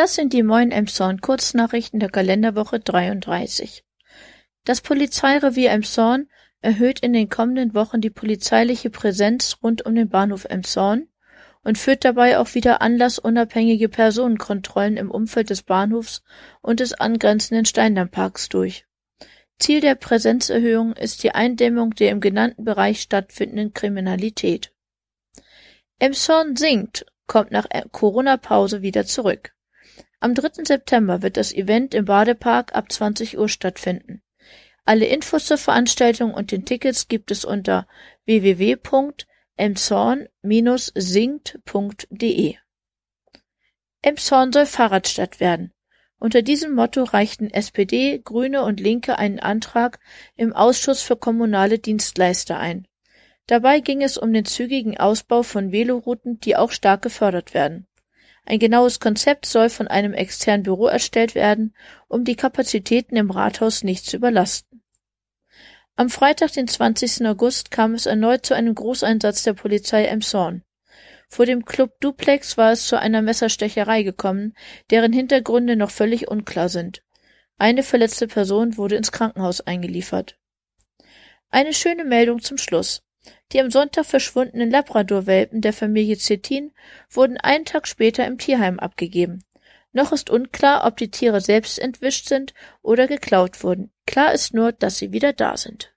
Das sind die Moin Emshorn Kurznachrichten der Kalenderwoche 33. Das Polizeirevier Emshorn erhöht in den kommenden Wochen die polizeiliche Präsenz rund um den Bahnhof Emshorn und führt dabei auch wieder anlassunabhängige Personenkontrollen im Umfeld des Bahnhofs und des angrenzenden Steindammparks durch. Ziel der Präsenzerhöhung ist die Eindämmung der im genannten Bereich stattfindenden Kriminalität. Emshorn singt kommt nach Corona-Pause wieder zurück. Am 3. September wird das Event im Badepark ab 20 Uhr stattfinden. Alle Infos zur Veranstaltung und den Tickets gibt es unter www.emshorn-singt.de. Emshorn soll Fahrradstadt werden. Unter diesem Motto reichten SPD, Grüne und Linke einen Antrag im Ausschuss für kommunale Dienstleister ein. Dabei ging es um den zügigen Ausbau von Velorouten, die auch stark gefördert werden. Ein genaues Konzept soll von einem externen Büro erstellt werden, um die Kapazitäten im Rathaus nicht zu überlasten. Am Freitag, den 20. August, kam es erneut zu einem Großeinsatz der Polizei Emshorn. Vor dem Club Duplex war es zu einer Messerstecherei gekommen, deren Hintergründe noch völlig unklar sind. Eine verletzte Person wurde ins Krankenhaus eingeliefert. Eine schöne Meldung zum Schluss. Die am Sonntag verschwundenen Labrador-Welpen der Familie Cetin wurden einen Tag später im Tierheim abgegeben. Noch ist unklar, ob die Tiere selbst entwischt sind oder geklaut wurden. Klar ist nur, dass sie wieder da sind